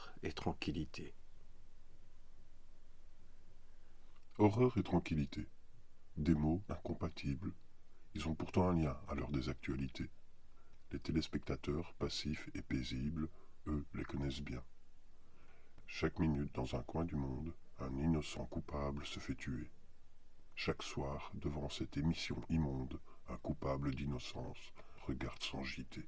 horreur et tranquillité. Horreur et tranquillité. Des mots incompatibles. Ils ont pourtant un lien à l'heure des actualités. Les téléspectateurs, passifs et paisibles, eux, les connaissent bien. Chaque minute dans un coin du monde, un innocent coupable se fait tuer. Chaque soir, devant cette émission immonde, un coupable d'innocence regarde sans JT.